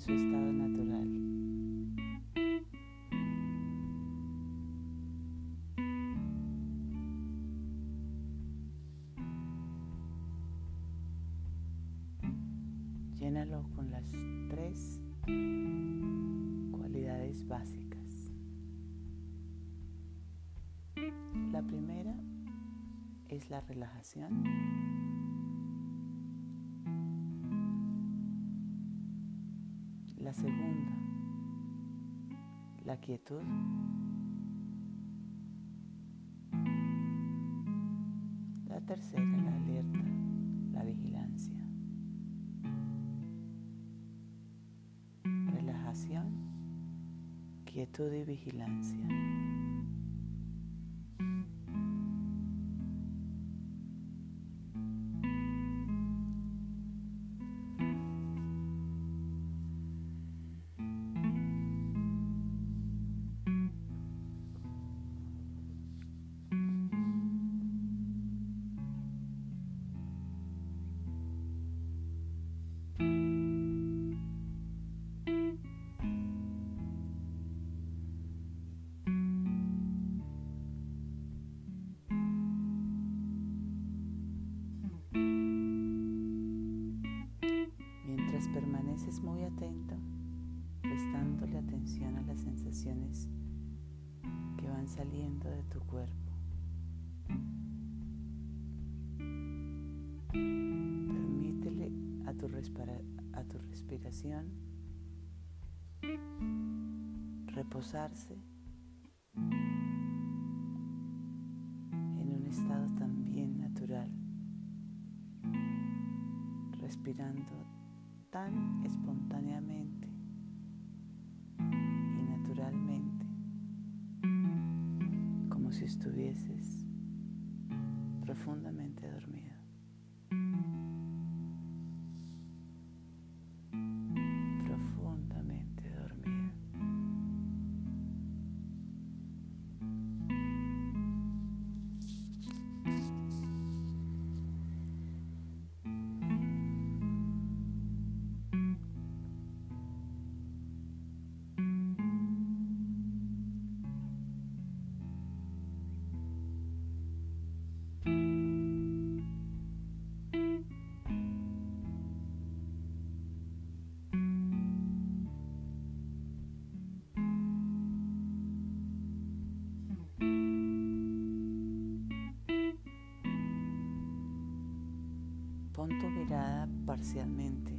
su estado natural. Llénalo con las tres cualidades básicas. La primera es la relajación. Quietud. La tercera, la alerta, la vigilancia. Relajación, quietud y vigilancia. Atento, prestándole atención a las sensaciones que van saliendo de tu cuerpo. Permítele a tu, a tu respiración reposarse en un estado también natural, respirando tan espontáneamente y naturalmente como si estuvieses profundamente dormido. Pon tu mirada parcialmente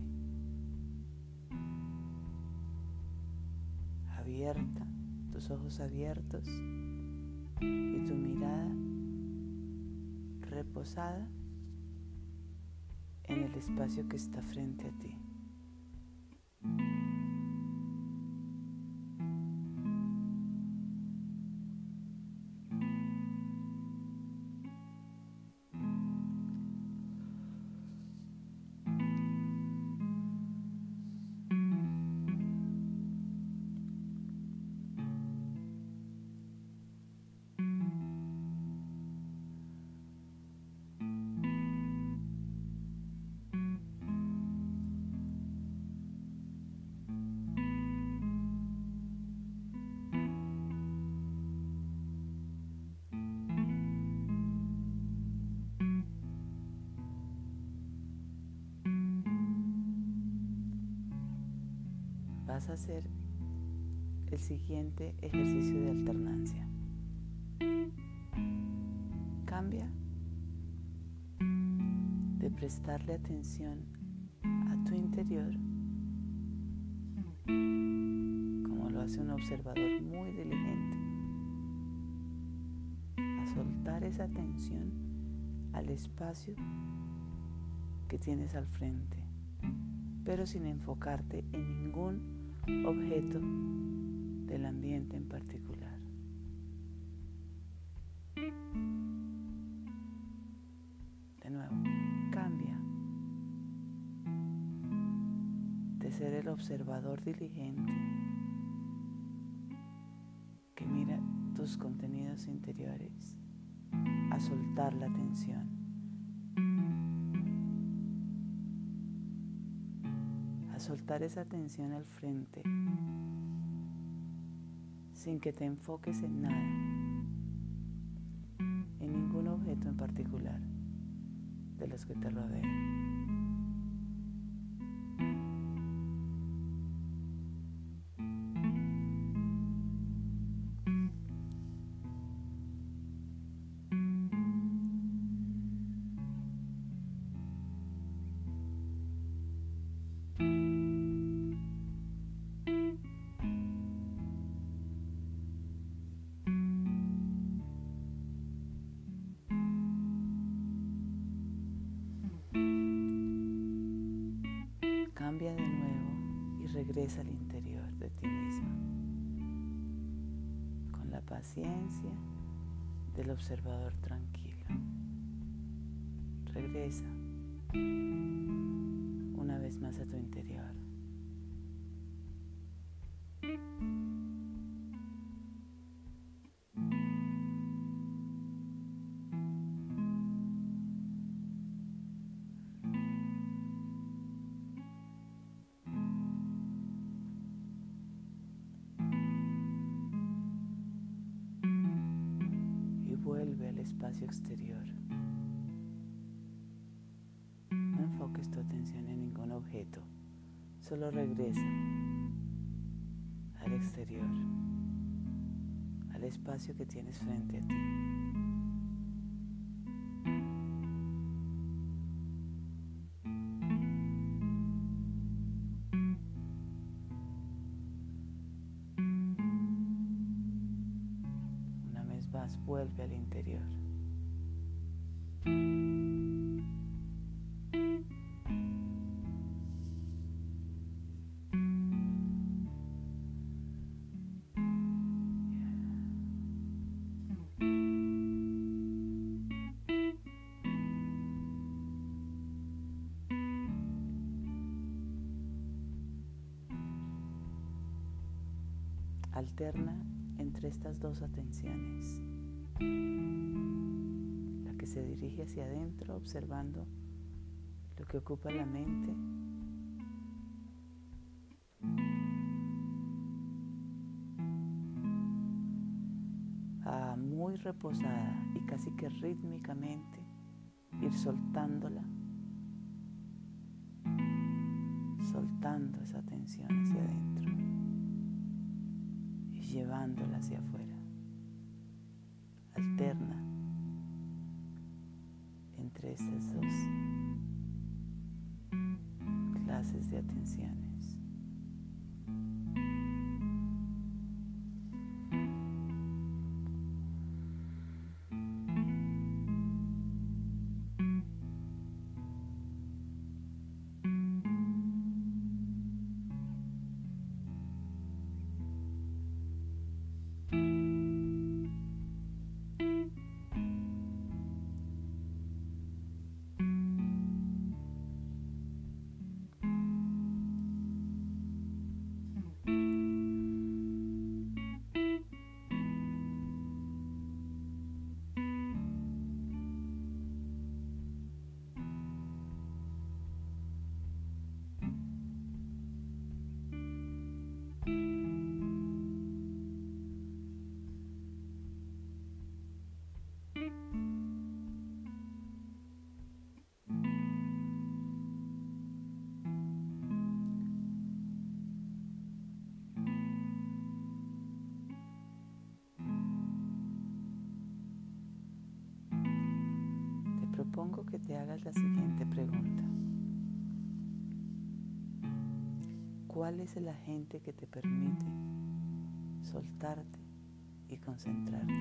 abierta, tus ojos abiertos y tu mirada reposada en el espacio que está frente a ti. Vas a hacer el siguiente ejercicio de alternancia. Cambia de prestarle atención a tu interior como lo hace un observador muy diligente a soltar esa atención al espacio que tienes al frente pero sin enfocarte en ningún objeto del ambiente en particular. De nuevo, cambia de ser el observador diligente que mira tus contenidos interiores a soltar la tensión. Soltar esa tensión al frente sin que te enfoques en nada, en ningún objeto en particular de los que te rodean. Regresa al interior de ti mismo con la paciencia del observador tranquilo. Regresa una vez más a tu interior. Exterior. No enfoques tu atención en ningún objeto, solo regresa al exterior, al espacio que tienes frente a ti. Alterna entre estas dos atenciones que se dirige hacia adentro observando lo que ocupa la mente. A muy reposada y casi que rítmicamente ir soltándola, soltando esa tensión hacia adentro llevándola hacia afuera. Alterna entre estas dos clases de atenciones. Que te hagas la siguiente pregunta. ¿Cuál es el agente que te permite soltarte y concentrarte?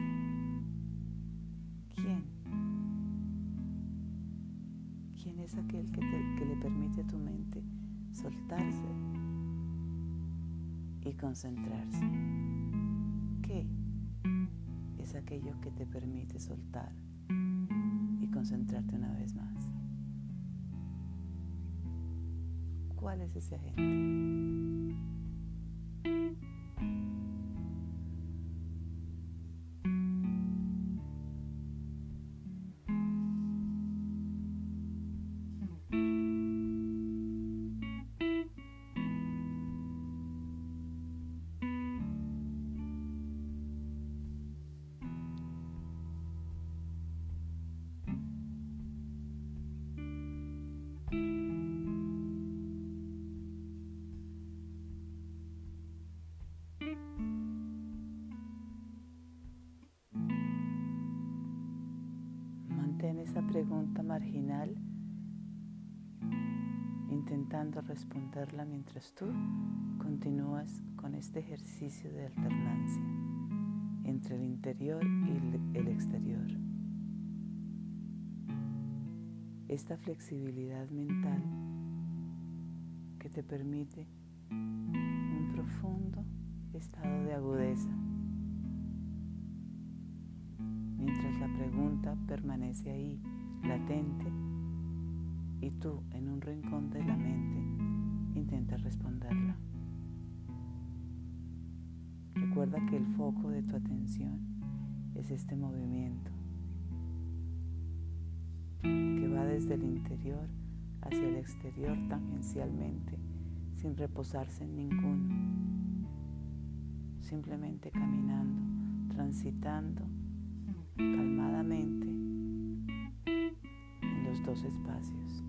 ¿Quién? ¿Quién es aquel que, que le permite a tu mente soltarse y concentrarse. ¿Qué es aquello que te permite soltar concentrarte una vez más? ¿Cuál es ese agente? Pregunta marginal intentando responderla mientras tú continúas con este ejercicio de alternancia entre el interior y el exterior. Esta flexibilidad mental que te permite un profundo estado de agudeza, mientras la pregunta permanece ahí, latente, y tú en un rincón de la mente intentas responderla. Recuerda que el foco de tu atención es este movimiento que va desde el interior hacia el exterior tangencialmente sin reposarse en ninguno, simplemente caminando, transitando calmadamente dos espacios.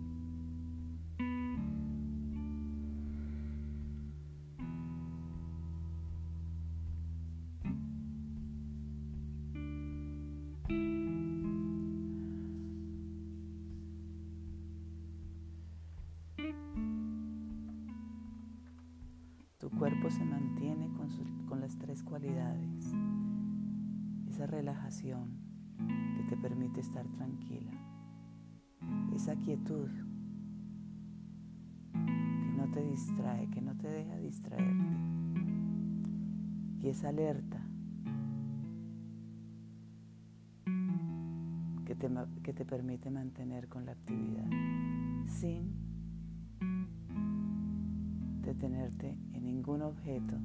cuerpo se mantiene con, con las tres cualidades. Esa relajación que te permite estar tranquila. Esa quietud que no te distrae, que no te deja distraerte. Y esa alerta que te, que te permite mantener con la actividad sin detenerte en ningún objeto,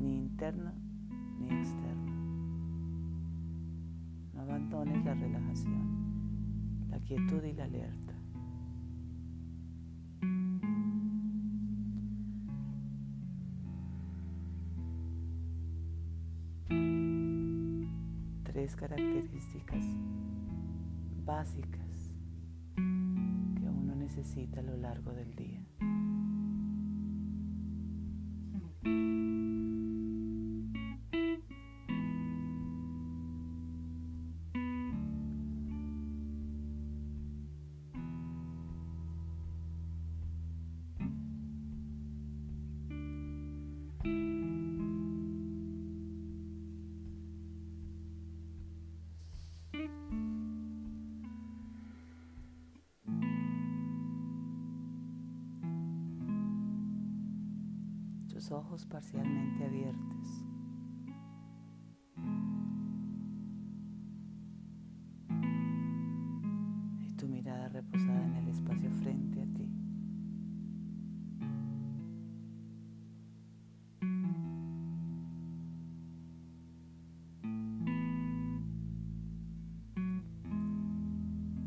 ni interno ni externo. No abandones la relajación, la quietud y la alerta. Tres características básicas que uno necesita a lo largo del día. Ojos parcialmente abiertos. Y tu mirada reposada en el espacio frente a ti.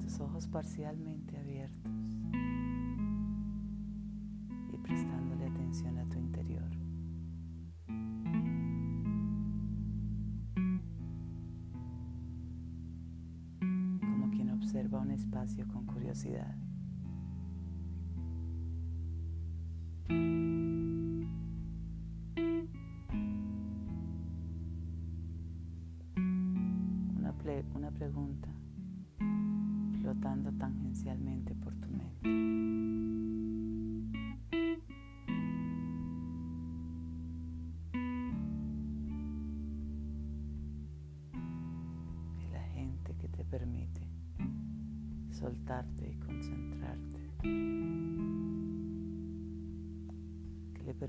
Tus ojos parcialmente abiertos. Observa un espacio con curiosidad. Una, una pregunta flotando tangencialmente por tu mente.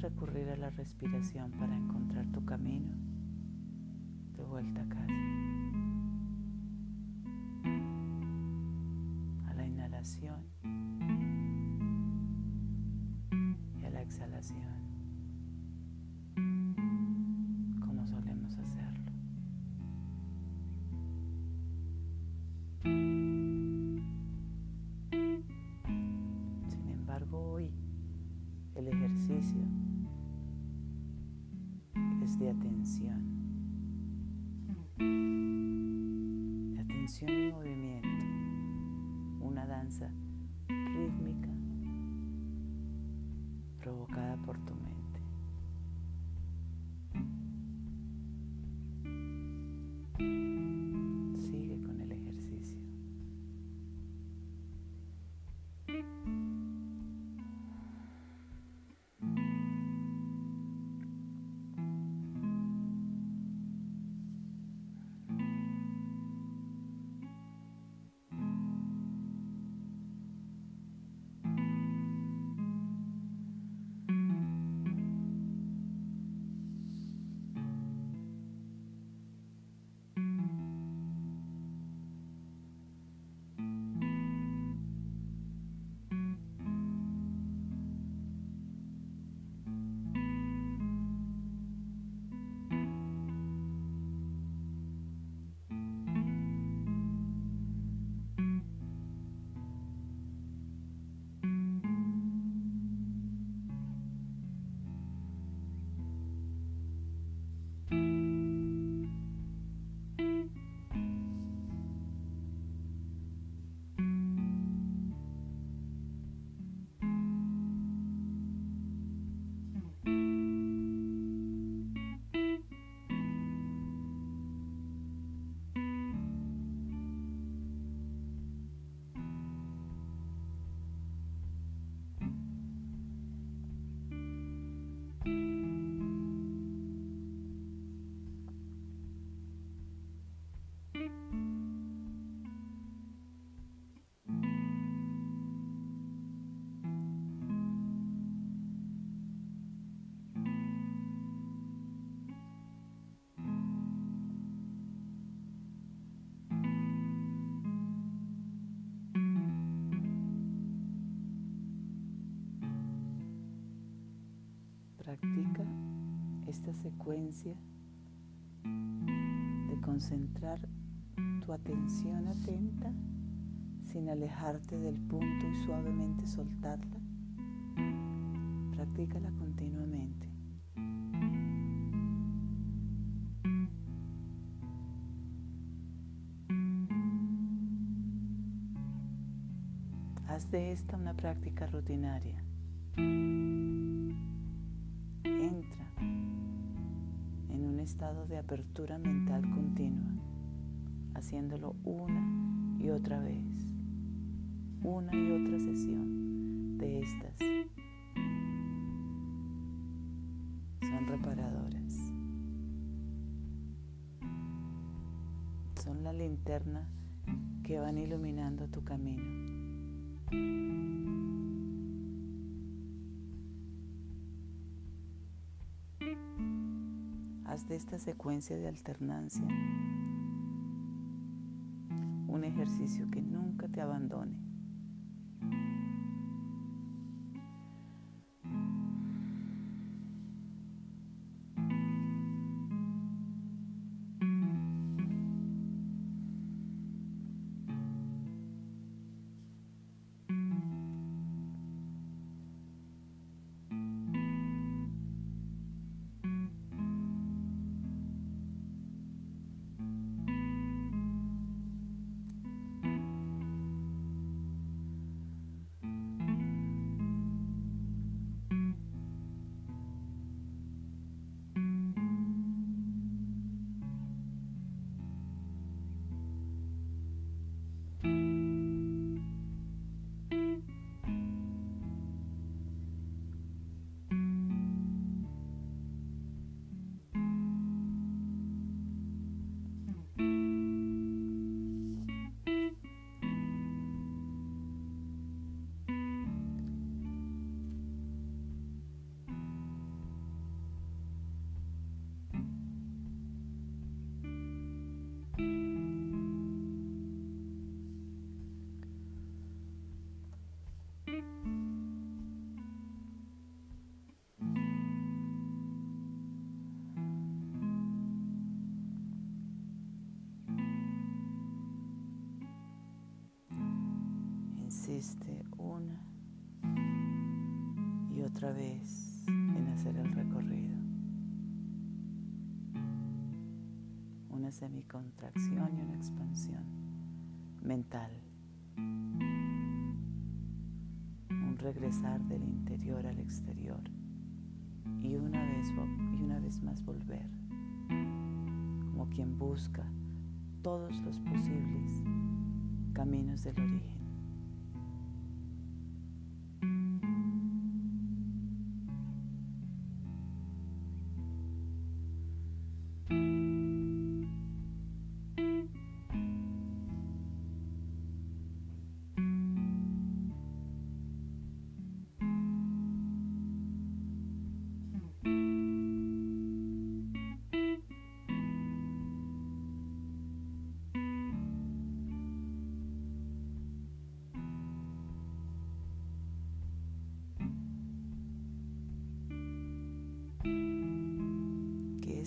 recurrir a la respiración para encontrar tu camino de vuelta a casa. De atención. Atención y movimiento. Una danza rítmica provocada por tu mente. Secuencia de concentrar tu atención atenta sin alejarte del punto y suavemente soltarla. Practícala continuamente. Haz de esta una práctica rutinaria. Apertura mental continua, haciéndolo una y otra vez, una y otra sesión de estas. Son reparadoras. Son la linterna que van iluminando tu camino. De esta secuencia de alternancia un ejercicio que nunca te abandone. Consiste una y otra vez en hacer el recorrido. Una semicontracción y una expansión mental. Un regresar del interior al exterior y una vez, y una vez más volver, como quien busca todos los posibles caminos del origen.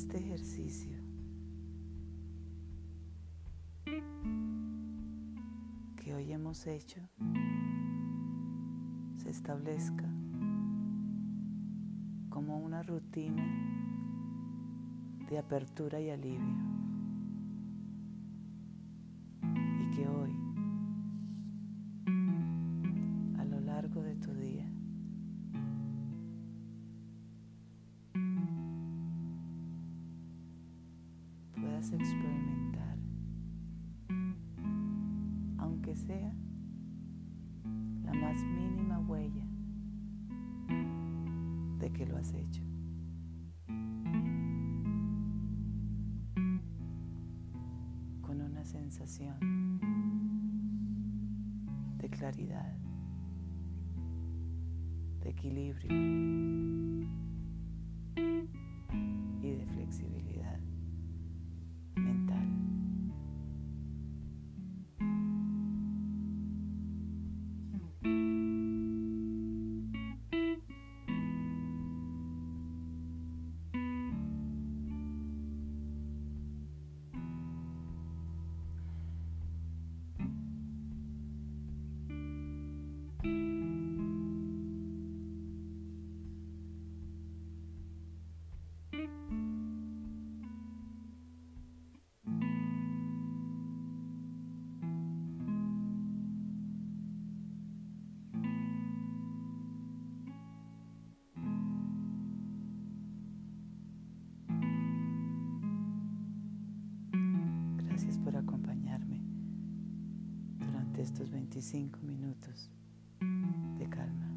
Este ejercicio que hoy hemos hecho se establezca como una rutina de apertura y alivio. Y que hoy, hecho. Con una sensación de claridad, de equilibrio estos 25 minutos de calma.